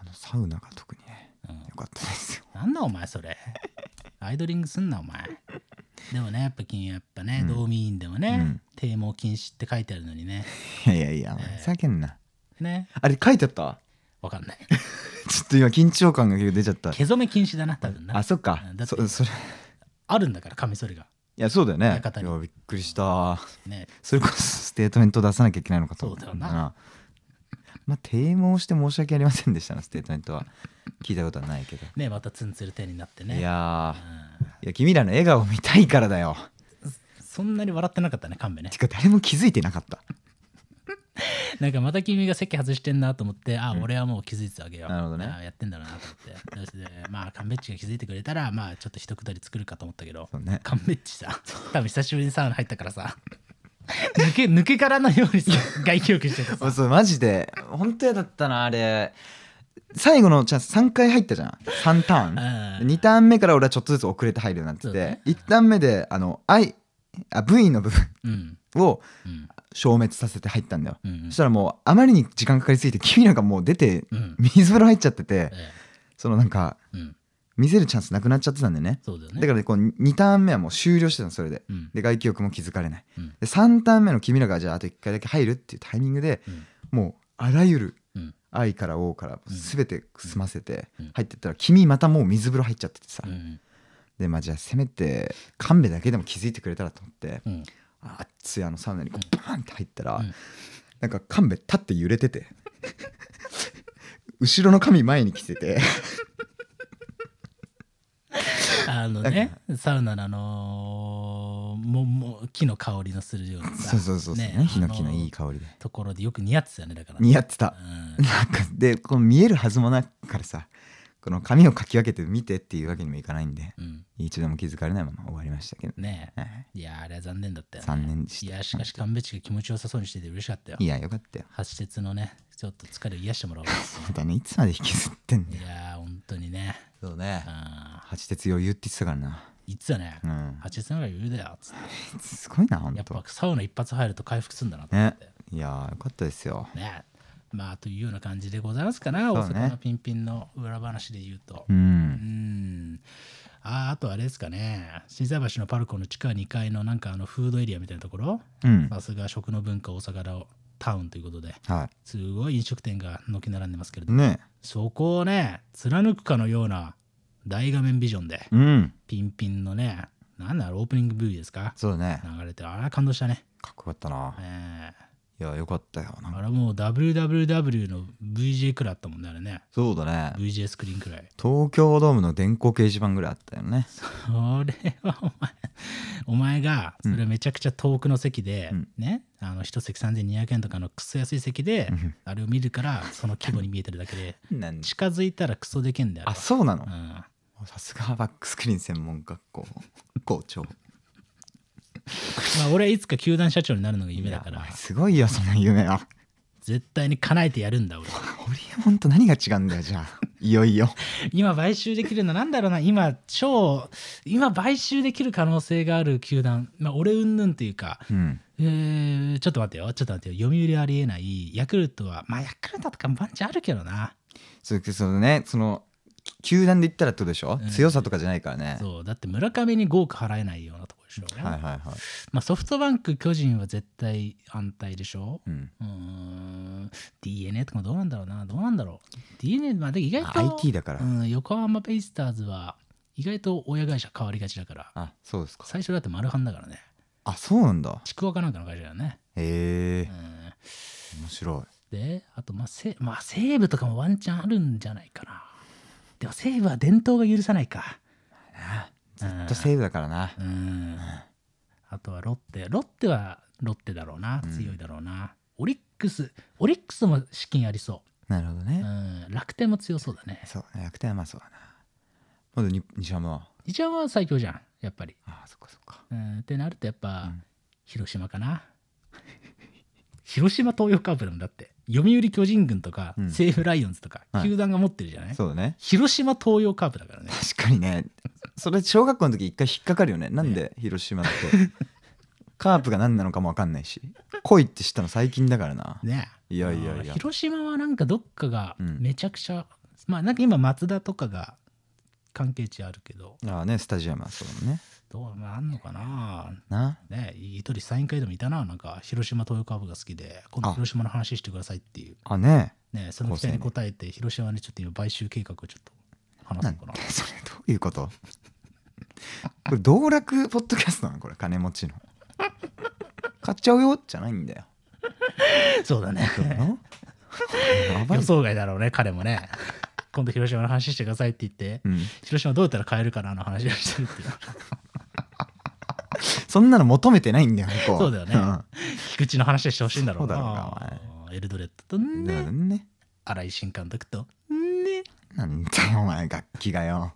Speaker 2: のサウナが特にね
Speaker 1: うん。
Speaker 2: よかったですよ。
Speaker 1: なんだお前それ。アイドリングすんなお前。でもねやっぱ君やっぱね、
Speaker 2: うん。
Speaker 1: 道民院でもね、
Speaker 2: うん。
Speaker 1: 禁止って書いてあるのにね。
Speaker 2: いやいやいや
Speaker 1: ええ
Speaker 2: ふざけんな。
Speaker 1: ね。
Speaker 2: あれ書いてあった？
Speaker 1: わかんない。*laughs*
Speaker 2: ちょっと今緊張感が結構出ちゃった。
Speaker 1: 毛染め禁止だな多分な。
Speaker 2: あそっか。
Speaker 1: うんだって
Speaker 2: そそれ。い
Speaker 1: あるんだからカミソリが。
Speaker 2: やそうだよね。
Speaker 1: 館に。
Speaker 2: いやびっくりした。
Speaker 1: ね。
Speaker 2: それこそステートメント出さなきゃいけないのかと思った
Speaker 1: そうだよな。
Speaker 2: まあ剃毛して申し訳ありませんでしたなステートメントは。聞いたことはないけど、
Speaker 1: ねまたツンツルテンになってね。
Speaker 2: いやいや君らの笑顔見たいからだよ。
Speaker 1: そんなに笑ってなかったね神戸ね。
Speaker 2: てか誰も気づいてなかった *laughs*
Speaker 1: なんかまた君が席外してんなと思ってあ、俺はもう気づいてたわけよ。
Speaker 2: なるほどね。
Speaker 1: あやってんだろうなと思って。まあカンベッチが気づいてくれたらまあちょっと一くだり作るかと思ったけど
Speaker 2: ね。
Speaker 1: カンベッチさ多分久しぶりにサウナ入ったからさ *laughs* 抜け抜け殻のようにさ外気浴しててさ。*laughs*
Speaker 2: そうマジで。本当嫌だったなあれ。最後のチャンス3回入ったじゃん。3ターン。
Speaker 1: うん
Speaker 2: 2ターン目から俺はちょっとずつ遅れて入るようになってて、
Speaker 1: そうね
Speaker 2: 1ターン目であの I あ V の部分
Speaker 1: うん
Speaker 2: を
Speaker 1: うん
Speaker 2: 消滅させて入ったんだよ、
Speaker 1: うん
Speaker 2: そしたらもうあまりに時間かかりすぎて君らがもう出て
Speaker 1: うん。
Speaker 2: 水風呂入っちゃってて
Speaker 1: え
Speaker 2: そのなんか見せるチャンスなくなっちゃってたんだよね。
Speaker 1: ね。
Speaker 2: だからこう2ターン目はもう終了してたのそれで。
Speaker 1: うん。
Speaker 2: で外気浴も気づかれない。
Speaker 1: うん。
Speaker 2: で3ターン目の君らがじゃああと1回だけ入るっていうタイミングで
Speaker 1: うん。
Speaker 2: もうあらゆる
Speaker 1: うん。
Speaker 2: 愛から O から全て済ませて
Speaker 1: うん。
Speaker 2: 入ってったら君またもう水風呂入っちゃっててさ。
Speaker 1: うん
Speaker 2: でまあじゃあせめて神戸だけでも気づいてくれたらと思って熱いあのサウナにこうバーンって入ったら、
Speaker 1: うん。
Speaker 2: なんか神戸立って揺れてて。*laughs* 後ろの髪前に来てて。*laughs*
Speaker 1: あのねサウナのあのーもも木の香りのするようなさ。
Speaker 2: そうそうそうそう。ねヒノキのいい香りで。
Speaker 1: ところでよく似合ってたよねだから。
Speaker 2: 似合ってた。
Speaker 1: うん。
Speaker 2: なんかでこの見えるはずもなからさこの髪をかき分けて見てっていうわけにもいかないんで
Speaker 1: うん。
Speaker 2: 一度も気づかれないまま終わりましたけど。
Speaker 1: ね
Speaker 2: はい。
Speaker 1: えいやあれは残念だったよね。
Speaker 2: 残念でした。
Speaker 1: いやしかし神戸地が気持ちよさそうにしてて嬉しかったよ。
Speaker 2: いやよかったよ。
Speaker 1: 橋鉄のねちょっと疲れを癒してもらおう。*laughs*
Speaker 2: またねいつまで引きずってんだよ。
Speaker 1: いやー本当にね。
Speaker 2: そうね。
Speaker 1: あ
Speaker 2: 八鉄余裕って言ってたからな。
Speaker 1: ーいつだね？
Speaker 2: うん。
Speaker 1: の方が余裕だよつって。
Speaker 2: すごいなほん
Speaker 1: やっぱ
Speaker 2: と
Speaker 1: サウナ一発入ると回復するんだなっ
Speaker 2: ね。
Speaker 1: て
Speaker 2: いやーよかったですよ。
Speaker 1: ねまあというような感じでございますかな、大阪のピンピンの裏話で言うと。
Speaker 2: う
Speaker 1: うん。んああとあれですかね。心斎橋のパルコの地下2階のなんかあのフードエリアみたいなところ。
Speaker 2: うん。
Speaker 1: さすが食の文化大阪のタウンということで。
Speaker 2: は
Speaker 1: すごい飲食店が軒並んでますけれど
Speaker 2: いね。
Speaker 1: そこをね貫くかのような大画面ビジョンで
Speaker 2: うん。
Speaker 1: ピンピンのねなんだろうオープニング V ですか。
Speaker 2: そうだね。
Speaker 1: 流れてあれは感動したね、
Speaker 2: かっこよかったな。
Speaker 1: え
Speaker 2: いやよかったよ。
Speaker 1: あれもう WWW の VJ くらいあったもんねあれね。
Speaker 2: そうだね。
Speaker 1: VJ スクリーンくらい。
Speaker 2: 東京ドームの電光掲示板ぐらいあったよね。
Speaker 1: それはお前お前がそれめちゃくちゃ遠くの席で、
Speaker 2: うん。
Speaker 1: ねあの一席3200円とかのクソ安い席で
Speaker 2: うん。
Speaker 1: あれを見るからその規模に見えてるだけ *laughs* で？近づいたらクソでけんだよ。
Speaker 2: あそうなの？
Speaker 1: うん。
Speaker 2: さすがバックスクリーン専門学校校長
Speaker 1: まあ俺はいつか球団社長になるのが夢だから。
Speaker 2: すごいよその夢は。
Speaker 1: 絶対に叶えてやるんだ俺は。
Speaker 2: ホリエモンと何が違うんだよじゃあ。いよいよ。
Speaker 1: 今買収できるのなんだろうな。今超今買収できる可能性がある球団。まあ俺うんぬんというか。
Speaker 2: うん。
Speaker 1: えーちょっと待ってよ。ちょっと待ってよ。読売ありえない。ヤクルトは。まあヤクルトとかもワンチあるけどな。
Speaker 2: そうそのね。その球団で言ったらってことでしょ、
Speaker 1: うん。
Speaker 2: 強さとかじゃないからね。
Speaker 1: そう。だって村上に5億払えないようなとしょ、
Speaker 2: はいはいはい。
Speaker 1: まあ、ソフトバンク巨人は絶対安泰でしょ？
Speaker 2: うん。
Speaker 1: うーん。DNA とかもどうなんだろうな。どうなんだろう。DNA まあで意外と
Speaker 2: IT だから、
Speaker 1: うん、横浜ベイスターズは意外と親会社変わりがちだから。
Speaker 2: あそうですか。
Speaker 1: 最初だってマルハンだからね。
Speaker 2: あそうなんだ。
Speaker 1: ちくわかなんかの会社だよね、
Speaker 2: へえ。
Speaker 1: うん、
Speaker 2: 面白い。
Speaker 1: であとまあせまあ西武とかもワンチャンあるんじゃないかな。でも西武は伝統が許さないか
Speaker 2: ずっとセーブだからな。
Speaker 1: うん。あとはロッテ。ロッテはロッテだろうな。強いだろうな、オリックス。オリックスも資金ありそ
Speaker 2: なるほどね、
Speaker 1: う、うん、楽天も強そうだね。
Speaker 2: そう楽天はまあそうだな。まだに西山は？
Speaker 1: 一番は最強じゃん。やっぱり。
Speaker 2: あそっかそっか。
Speaker 1: うん。ってなるとやっぱ、
Speaker 2: うん。
Speaker 1: 広島かな。*laughs* 広島東洋カープなんだって。読売巨人軍とか、
Speaker 2: うん。
Speaker 1: 西武ライオンズとか、
Speaker 2: はい。
Speaker 1: 球団が持ってるじゃない？
Speaker 2: そうだね。
Speaker 1: 広島東洋カープだからね。
Speaker 2: 確かにねそれ小学校の時一回引っかかるよね。なんで広島って *laughs* カープが何なのかも分かんないし。恋って知ったの最近だからな。
Speaker 1: ね。
Speaker 2: いやいやいや。
Speaker 1: 広島はなんかどっかが
Speaker 2: うん。
Speaker 1: めちゃくちゃ、まあなんか今松田とかが関係値あるけど。
Speaker 2: ああねスタジアムはそうだね。
Speaker 1: どうまああんのかな。
Speaker 2: な？
Speaker 1: ね一人サイン会でもいたな。なんか広島東洋カープが好きで。今度
Speaker 2: あ。
Speaker 1: 広島の話してくださいっていう。
Speaker 2: あね。
Speaker 1: ねその期待に応えて広島にちょっと今買収計画をちょっと話
Speaker 2: なん
Speaker 1: そうかな。
Speaker 2: それどういうこと？これ道楽ポッドキャストなの？これ金持ちの。買っちゃうよ？じゃないんだよ。
Speaker 1: そうだね。*laughs* 予想外だろうね彼もね。今度広島の話してくださいって言って、
Speaker 2: うん、
Speaker 1: 広島どうやったら買えるかなの話をしてるっていう。*laughs*
Speaker 2: そんなの求めてないんだよ向こう
Speaker 1: そうだよね。
Speaker 2: ん。
Speaker 1: 菊池の話してほしいんだろうな。エルドレッドとね。
Speaker 2: らね
Speaker 1: 新井新監督と。ね。
Speaker 2: なんだよお前楽器がよ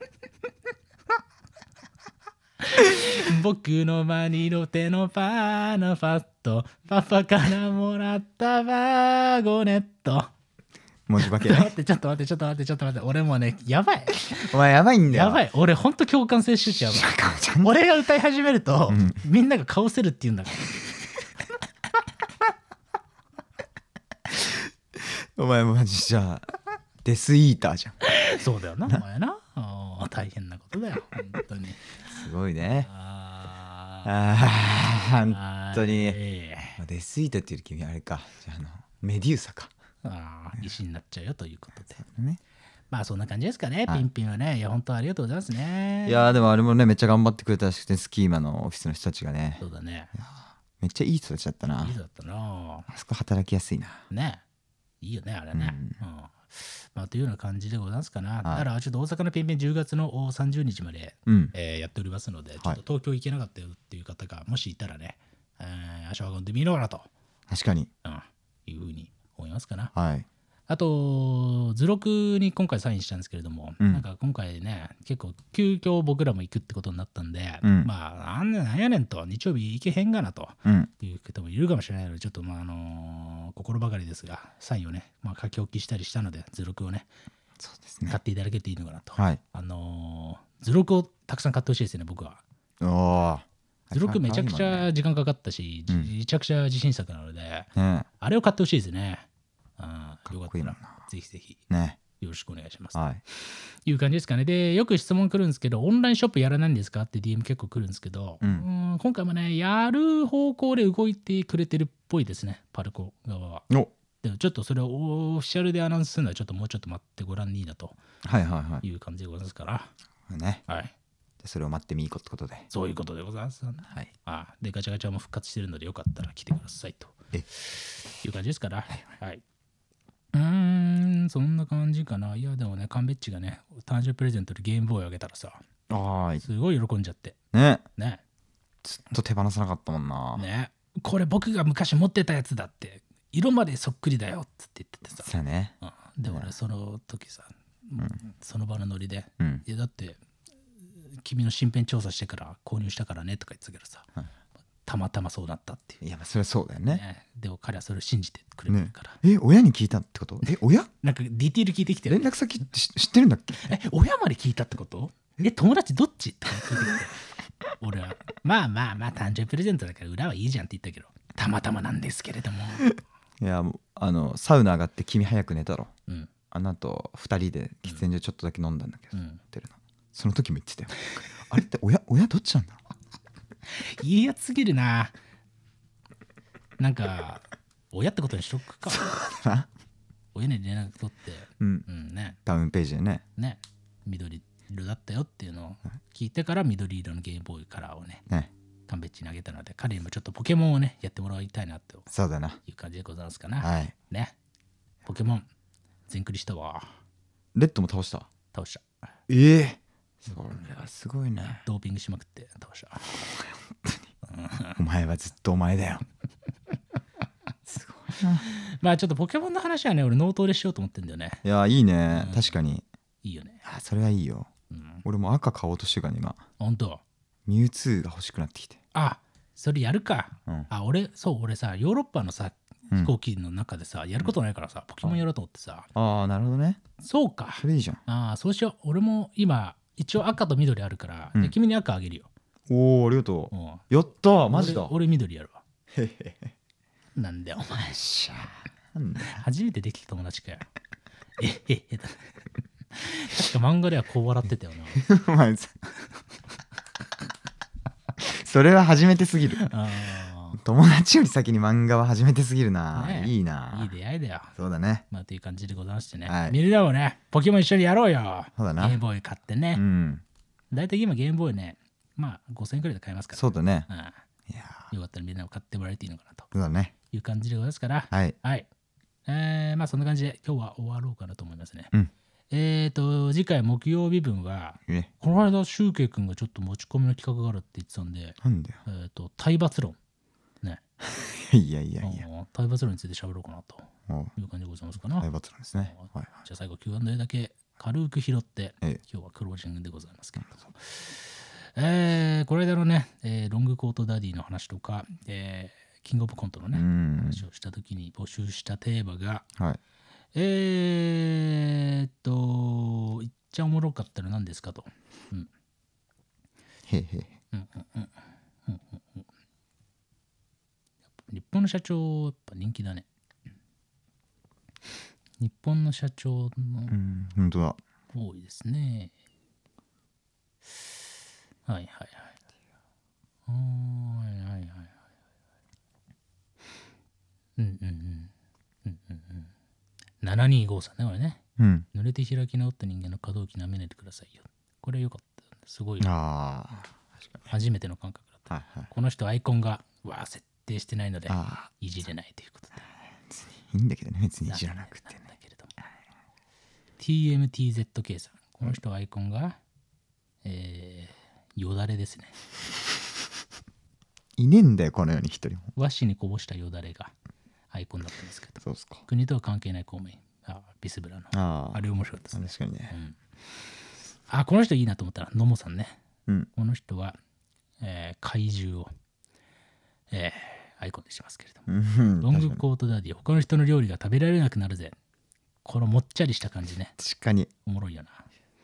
Speaker 2: *laughs*
Speaker 1: 僕のマニの手のパーナファット。パパからもらったワーゴネット。
Speaker 2: 文字化け。
Speaker 1: ちょっと待ってちょっと待ってちょっと待ってちょっと待って。俺もうねやばい。
Speaker 2: お前やばいんだよ。
Speaker 1: やばい。俺ほんと共感性周知やばい。俺が歌い始めると、
Speaker 2: うん。
Speaker 1: みんなが顔せるって言うんだから。*laughs*
Speaker 2: お前マジじゃあデスイーターじゃん。
Speaker 1: そうだよなお前な。大変なことだよ本当に
Speaker 2: すごいね。
Speaker 1: あ
Speaker 2: あ本当に。
Speaker 1: ええ。
Speaker 2: デスイーターっていう君あれか。じゃああのメデューサか。
Speaker 1: あー石になっちゃうよということで。
Speaker 2: ね。
Speaker 1: まあそんな感じですかね、
Speaker 2: はい。
Speaker 1: ピンピンはね。いや本当ありがとうございますね。
Speaker 2: いやーでもあれもねめっちゃ頑張ってくれたらしくてスキーマのオフィスの人たちがね。
Speaker 1: そうだね。
Speaker 2: めっちゃいい人たちだったな。い
Speaker 1: い人だったな。
Speaker 2: あそこ働きやすいな。
Speaker 1: ね。いいよねあれね、うんまあというような感じでございますかな、だからちょっと大阪のピンピン10月のお30日まで、
Speaker 2: うん。
Speaker 1: えーやっておりますので、ちょっと東京行けなかったよっていう方がもしいたらね、えー足を運んでみろかなと、
Speaker 2: 確かに。
Speaker 1: うん、いうふうに思いますかな。
Speaker 2: はい
Speaker 1: あと、図録に今回サインしたんですけれども、
Speaker 2: うん。
Speaker 1: なんか今回ね、結構急遽僕らも行くってことになったんで、
Speaker 2: うん。
Speaker 1: まあ、なんなんやねんと、日曜日行けへんがなと
Speaker 2: うん。
Speaker 1: いう方もいるかもしれないので、ちょっとまあ、あのー心ばかりですが、サインをね、まあ、書き置きしたりしたので、図録をね、
Speaker 2: そうですね。
Speaker 1: 買っていただけていいのかなと。
Speaker 2: はい。
Speaker 1: あのー図録をたくさん買ってほしいですね、僕は。
Speaker 2: おお
Speaker 1: 図録めちゃくち
Speaker 2: ね。
Speaker 1: ゃ時間かかったし、
Speaker 2: うん。
Speaker 1: めちゃくちゃ自信作なので、
Speaker 2: ね
Speaker 1: あれを買ってほしいですね。うん、
Speaker 2: か
Speaker 1: っ
Speaker 2: こいいな、
Speaker 1: ぜひぜひ
Speaker 2: ね。
Speaker 1: よろしくお願いします。
Speaker 2: はい。
Speaker 1: いう感じですかね。で、よく質問来るんですけど、オンラインショップやらないんですか？って DM 結構来るんですけど、
Speaker 2: うん。
Speaker 1: うん今回もね、やる方向で動いてくれてるっぽいですね、パルコ側は。
Speaker 2: お。
Speaker 1: でもちょっとそれをオフィシャルでアナウンスするのはちょっともうちょっと待ってごらんにいいなと。
Speaker 2: はいはいはい。
Speaker 1: いう感じでございますから、
Speaker 2: ね。
Speaker 1: はい。
Speaker 2: でそれを待ってみいこってことで。
Speaker 1: そういうことでございます。
Speaker 2: はい。
Speaker 1: あで、ガチャガチャも復活してるので、よかったら来てくださいと。
Speaker 2: え。
Speaker 1: いう感じですから、はい。うーん、そんな感じかな。いや、でもね、カンベッチがね、誕生日プレゼントでゲームボーイあげたらさ、すごい喜んじゃって。
Speaker 2: ね
Speaker 1: ね。
Speaker 2: ずっと手放さなかったもんな
Speaker 1: ね。これ僕が昔持ってたやつだって、色までそっくりだよっつって言っててさ。
Speaker 2: そうやね
Speaker 1: うん、で、俺、その時さ、その場のノリで、
Speaker 2: うん
Speaker 1: いや、だって、君の身辺調査してから購入したからねとか言ってたけどさ、たまたまそうなったっていう。
Speaker 2: いやまあそれはそうだよね。
Speaker 1: ね。でも彼はそれを信じてくれてるから、
Speaker 2: え親に聞いたってこと？え親？*laughs*
Speaker 1: なんかディティール聞いてきて
Speaker 2: 連絡先って知知ってるんだっけ？
Speaker 1: え親まで聞いたってこと？え？友達どっち？とか聞いてきて。俺はまあまあまあ誕生日プレゼントだから裏はいいじゃんって言ったけど。たまたまなんですけれども。
Speaker 2: いやもうあのサウナ上がって君早く寝たろ。
Speaker 1: うん。
Speaker 2: あの後二人で喫煙所ちょっとだけ飲んだんだけど、
Speaker 1: うん。
Speaker 2: ホテルの。その時も言ってたよ。あれって親親どっちなんだ
Speaker 1: いいやつすぎるな。なんか親ってことにしとくか。
Speaker 2: な。
Speaker 1: 親に連絡取って。
Speaker 2: うん。
Speaker 1: うんね。
Speaker 2: ダウンページでね。
Speaker 1: ね。緑色だったよっていうのを聞いてから緑色のゲームボーイカラーをね
Speaker 2: ね。
Speaker 1: カンベッチにあげたので彼にもちょっとポケモンをねやってもらいたいなと
Speaker 2: そうだな。
Speaker 1: いう感じでございますかな、
Speaker 2: はい。
Speaker 1: ね。ポケモン全クリしたわ。
Speaker 2: レッドも倒した？
Speaker 1: 倒した。
Speaker 2: ええそれはすごいね。
Speaker 1: ドーピングしまくって倒した
Speaker 2: お前はずっとお前だよ。すごいな。
Speaker 1: まあちょっとポケモンの話はね俺脳トレしようと思ってんだよね。
Speaker 2: いやいいね、
Speaker 1: うん。
Speaker 2: 確かに。
Speaker 1: いいよね。
Speaker 2: あそれはいいよ。
Speaker 1: うん。
Speaker 2: 俺も赤買おうとしてるからね今。
Speaker 1: 本当？
Speaker 2: ミュウツーが欲しくなってきて。
Speaker 1: あそれやるか。
Speaker 2: うん。
Speaker 1: あ俺そう俺さヨーロッパのさ
Speaker 2: うん。
Speaker 1: 飛行機の中でさ、やることないからさポケモンやろうと思ってさ、
Speaker 2: ああなるほどね。
Speaker 1: そうか。
Speaker 2: それいいじゃん。
Speaker 1: ああそうしよう。俺も今一応赤と緑あるから、
Speaker 2: うん。
Speaker 1: で君に赤あげるよ、
Speaker 2: おおありがと
Speaker 1: う。ん。
Speaker 2: うやったーマジだ。
Speaker 1: 俺俺緑やるわ。
Speaker 2: へへへ。
Speaker 1: なんだよお前。
Speaker 2: しゃーなんだよ。
Speaker 1: 初めてできた友達かよ。えへへ。だ確か漫画ではこう笑ってたよな。*laughs*
Speaker 2: お前さ。それは初めてすぎる。
Speaker 1: あ
Speaker 2: 友達より先に漫画は初めてすぎるな、
Speaker 1: ね。え
Speaker 2: いい
Speaker 1: ー
Speaker 2: な。い
Speaker 1: い出会いだよ。
Speaker 2: そうだね。
Speaker 1: まあという感じでございましてね、
Speaker 2: はい。
Speaker 1: みんなもねポケモン一緒にやろうよ。
Speaker 2: そうだな。
Speaker 1: ゲームボーイ買ってね、
Speaker 2: うん。
Speaker 1: 大体今ゲームボーイねまあ5000円くらいで買えますから。
Speaker 2: そうだね。
Speaker 1: うん。
Speaker 2: いや
Speaker 1: よかったらみんなも買ってもらえていいのかなと。
Speaker 2: そうだね。
Speaker 1: いう感じでございますから、
Speaker 2: はい。
Speaker 1: はい。えー、まあそんな感じで今日は終わろうかなと思いますね。
Speaker 2: うん。
Speaker 1: えっ、と、次回木曜日分は、
Speaker 2: いいね
Speaker 1: この間、シュウケイ君がちょっと持ち込みの企画があるって言ってたんで、
Speaker 2: なんだよ。
Speaker 1: えっ、と、体罰論。ね。*laughs*
Speaker 2: いやいやいや。
Speaker 1: うん体罰論について喋ろうかなと
Speaker 2: も
Speaker 1: いう感じでございますかな。
Speaker 2: 大罰なんですね。はいはい。
Speaker 1: じゃあ最後 Q&A だけ軽く拾って、
Speaker 2: ええ。
Speaker 1: 今日はクロージングでございますけれども。えー、これ間のね、えーロングコートダディの話とか、えーキングオブコントのね、
Speaker 2: うん。
Speaker 1: 話をした時に募集したテーマが、
Speaker 2: はい。
Speaker 1: えー、っと、いっちゃおもろかったら何ですかと。うん。
Speaker 2: へいへ。い
Speaker 1: うんうんうんうん日本の社長、やっぱ人気だね。日本の社長の
Speaker 2: うん本当だ
Speaker 1: 多いですね。はいはいはい。はーいはいはいはい。うんうんうん。うんうんうん。7253ね、これね。
Speaker 2: うん
Speaker 1: 濡れて開き直った人間の可動域舐めないでくださいよ。これよかった。すごい
Speaker 2: あ
Speaker 1: 初めての感覚だった。
Speaker 2: あはいはい
Speaker 1: この人アイコンが、わあ、設定してないので、いじれないということで。
Speaker 2: いいんだけどね別にいじらなくて
Speaker 1: なんだけれども TMTZK さん。この人アイコンが、えー、よだれですね。*laughs*
Speaker 2: いねえんだよこの世に一人も
Speaker 1: 和紙にこぼしたよだれがアイコンだったんですけど、
Speaker 2: そうっすか
Speaker 1: 国とは関係ない公務員、あビスブラの。
Speaker 2: あ
Speaker 1: れ面白かったですね。
Speaker 2: 確かにね
Speaker 1: あ、この人いいなと思ったら、野茂さんね。
Speaker 2: うん
Speaker 1: この人は、えー怪獣を、えーアイコンにしてますけれども。
Speaker 2: うん
Speaker 1: ロングコートダディ、他の人の料理が食べられなくなるぜ。このもっちゃりした感じね。
Speaker 2: 確かに
Speaker 1: おもろいよな。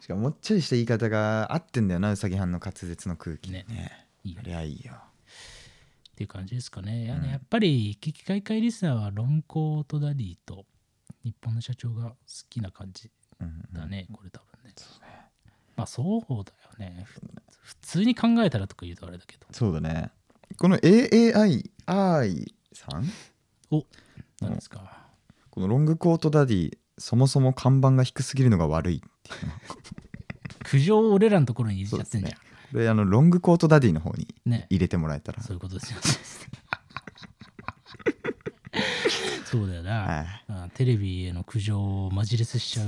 Speaker 2: しかももっちゃりした言い方が合ってんだよなうさぎはんの滑舌の空気
Speaker 1: ね
Speaker 2: ね
Speaker 1: いいよね。
Speaker 2: そりゃいいよ
Speaker 1: っていう感じですかね。いやねやっぱり、危機開会リスナーはロンコートダディと日本の社長が好きな感じ
Speaker 2: うん
Speaker 1: だね、これ多分ね。まあそうだよね。ふ普通に考えたらとか言うとあれだけど。
Speaker 2: そうだねこの AAI さん？
Speaker 1: お何ですか。
Speaker 2: このロングコートダディそもそも看板が低すぎるのが悪いっていうの
Speaker 1: 苦情を俺らのところに入れちゃってんじゃん。
Speaker 2: これあのロングコートダディの方に
Speaker 1: ね。
Speaker 2: 入れてもらえたら
Speaker 1: そういうことですよね。*laughs* そうだよな、
Speaker 2: はい
Speaker 1: あテレビへの苦情をマジレスしちゃう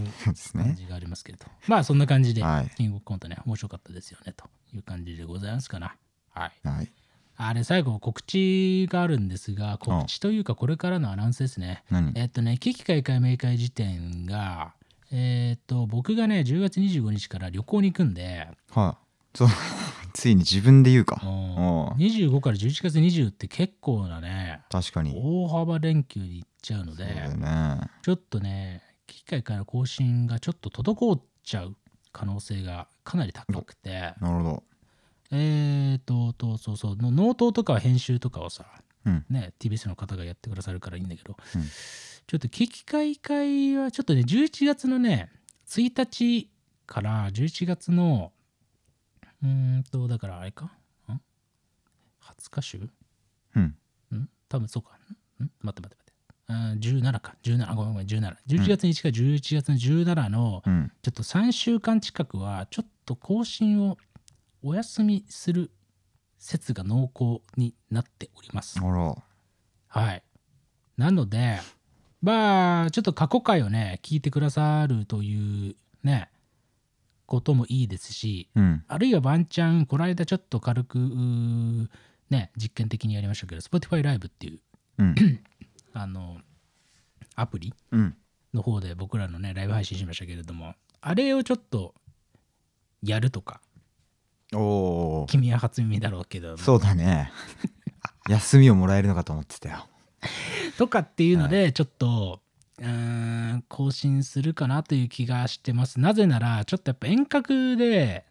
Speaker 1: 感じがありますけれど。まあそんな感じで、
Speaker 2: はい
Speaker 1: キングオブコントね、面白かったですよねという感じでございますかな。はい。
Speaker 2: はい
Speaker 1: あれ最後告知があるんですが、告知というかこれからのアナウンスですね。
Speaker 2: 何？
Speaker 1: えっとね、危機開会明会時点が、えっと、僕がね、10月25日から旅行に行くんで、
Speaker 2: は *laughs* ついに自分で言うか。
Speaker 1: うん。
Speaker 2: おう
Speaker 1: 25から11月20って結構なね
Speaker 2: 確かに。
Speaker 1: 大幅連休に行っちゃうので
Speaker 2: ね。
Speaker 1: ちょっとね機械からの更新がちょっと滞っちゃう可能性がかなり高くて。
Speaker 2: なるほど
Speaker 1: えーととそうそうのノートとかは編集とかをさ
Speaker 2: うん
Speaker 1: ね TBS の方がやってくださるからいいんだけど、
Speaker 2: うん
Speaker 1: ちょっと機器会会はちょっとね11月のね1日から11月のうーんとだからあれか？ん？20日週
Speaker 2: うん
Speaker 1: ん？多分そうか。ん？ん待って待って待って。あー17か。17。ごめんごめん、17。11月1日から11月の17の、
Speaker 2: うん
Speaker 1: ちょっと3週間近くは、ちょっと更新をお休みする説が濃厚になっております。はい。なので、まあ、ちょっと過去回をね、聞いてくださるというね、こともいいですし、
Speaker 2: うん。
Speaker 1: あるいはワンチャン、この間ちょっと軽く、ね、実験的にやりましたけど、Spotify Live っていう、
Speaker 2: うん。*clears throat*
Speaker 1: あの、アプリ
Speaker 2: うん。
Speaker 1: の方で僕らのね、ライブ配信しましたけれども、あれをちょっとやるとか、
Speaker 2: おお
Speaker 1: 君は初耳だろうけど、
Speaker 2: そうだね。*laughs* 休みをもらえるのかと思ってたよ。
Speaker 1: とかっていうので、ちょっと、うーん、更新するかなという気がしてます。なぜなら、ちょっとやっぱ遠隔で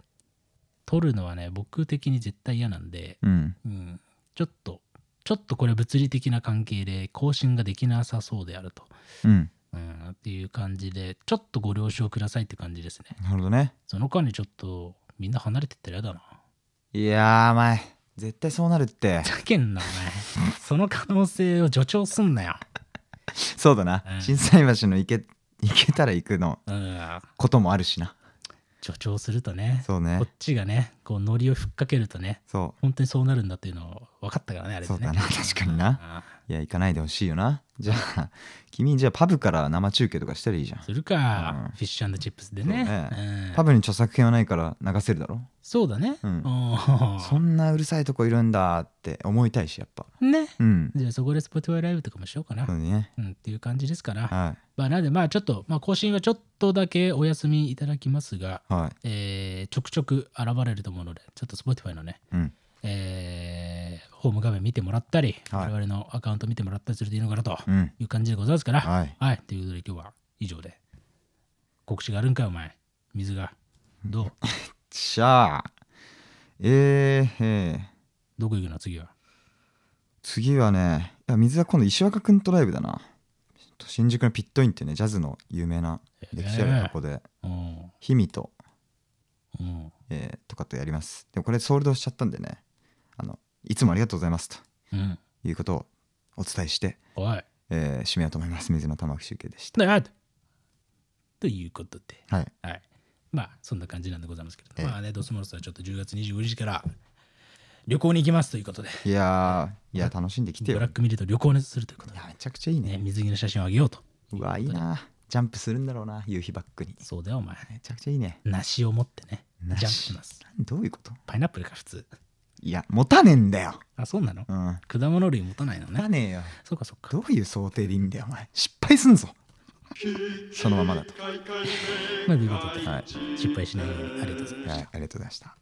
Speaker 1: 撮るのはね、僕的に絶対嫌なんで、
Speaker 2: うん。
Speaker 1: うん、ちょっと、ちょっとこれ物理的な関係で更新ができなさそうであると。
Speaker 2: うん。
Speaker 1: うん、っていう感じで、ちょっとご了承くださいって感じですね。
Speaker 2: なるほどね。
Speaker 1: その間にちょっと、みんな離れてったら嫌だな。
Speaker 2: いやー前。絶対そうなるって。
Speaker 1: ふざけんな、お前。その可能性を助長すんなよ。*laughs*
Speaker 2: そうだな。
Speaker 1: うん。
Speaker 2: 心斎橋の行け行けたら行くの。
Speaker 1: うん、
Speaker 2: こともあるしな。
Speaker 1: 助長するとね、
Speaker 2: そうね。
Speaker 1: こっちがね、こう、ノリをふっかけるとね、
Speaker 2: そ
Speaker 1: 本当にそうなるんだっていうのを分かったからね、あれで
Speaker 2: そうだな。確かにな。
Speaker 1: あ
Speaker 2: いや行かないでほしいよな。じゃあ君じゃあパブから生中継とかしたらいいじゃん。
Speaker 1: するか、
Speaker 2: うん。
Speaker 1: フィッシュチップスでね。
Speaker 2: そう
Speaker 1: うん。
Speaker 2: パブに著作権はないから流せるだろ？
Speaker 1: そうだね。
Speaker 2: うん。そんなうるさいとこいるんだって思いたいしやっぱ。
Speaker 1: ね。
Speaker 2: うん。
Speaker 1: じゃあそこで Spotify ライブとかもしようかな。
Speaker 2: そうね。
Speaker 1: うん、っていう感じですから。
Speaker 2: は
Speaker 1: まあ、なんで、まあ、ちょっと、まあ、更新はちょっとだけお休みい。ただきますが、
Speaker 2: いはい
Speaker 1: えーちょくちょく現れると思うので、ちょっと Spotify のね、
Speaker 2: うん
Speaker 1: えーホーム画面見てもらったり、
Speaker 2: はい
Speaker 1: 我々のアカウント見てもらったりするといいのかなと
Speaker 2: うん
Speaker 1: いう感じでございますから、
Speaker 2: はい
Speaker 1: はい。ということで今日は以上で。告知があるんかい、お前。水が。どう？*laughs*
Speaker 2: しゃあえー、えー
Speaker 1: どこ行くの次は？
Speaker 2: 次はねいや水は今度石若くんとライブだな新宿のピットインってねジャズの有名な歴史ある箱で
Speaker 1: うん。
Speaker 2: ヒミと、
Speaker 1: うん。
Speaker 2: えーとかとやりますでもこれソールドしちゃったんでねあのいつもありがとうございますと
Speaker 1: うん。
Speaker 2: いうことをお伝えして。えー締めようと思います水の玉集計でした。
Speaker 1: ということで。
Speaker 2: はい。
Speaker 1: はい。まあ、そんな感じなんでございますけど、
Speaker 2: ええ。
Speaker 1: まあね、ドスモロスはちょっと10月25日から旅行に行きますということで、
Speaker 2: いやーいや楽しんできてよ。
Speaker 1: ブラックミルと旅行にするということで、
Speaker 2: いやめちゃくちゃいいね。
Speaker 1: ね、水着の写真をあげようと。
Speaker 2: うわいいな。ジャンプするんだろうな夕日バックに。
Speaker 1: そうだよ、お前。
Speaker 2: めちゃくちゃいいね。
Speaker 1: 梨を持ってね、ジャンプ
Speaker 2: 梨
Speaker 1: します。
Speaker 2: どういうこと？
Speaker 1: パイナップルか、普通。
Speaker 2: いや持たねえんだよ。
Speaker 1: あ、そうなの？
Speaker 2: うん。
Speaker 1: 果物類持たないのね。
Speaker 2: 持たねえよ。
Speaker 1: そうか、そうか。
Speaker 2: どういう想定でいいんだよお前。失敗すんぞ。そのままだと。*laughs*
Speaker 1: まあ、ということで、
Speaker 2: はい。
Speaker 1: 失敗しないようにありがとうございました。
Speaker 2: はいありがとうございました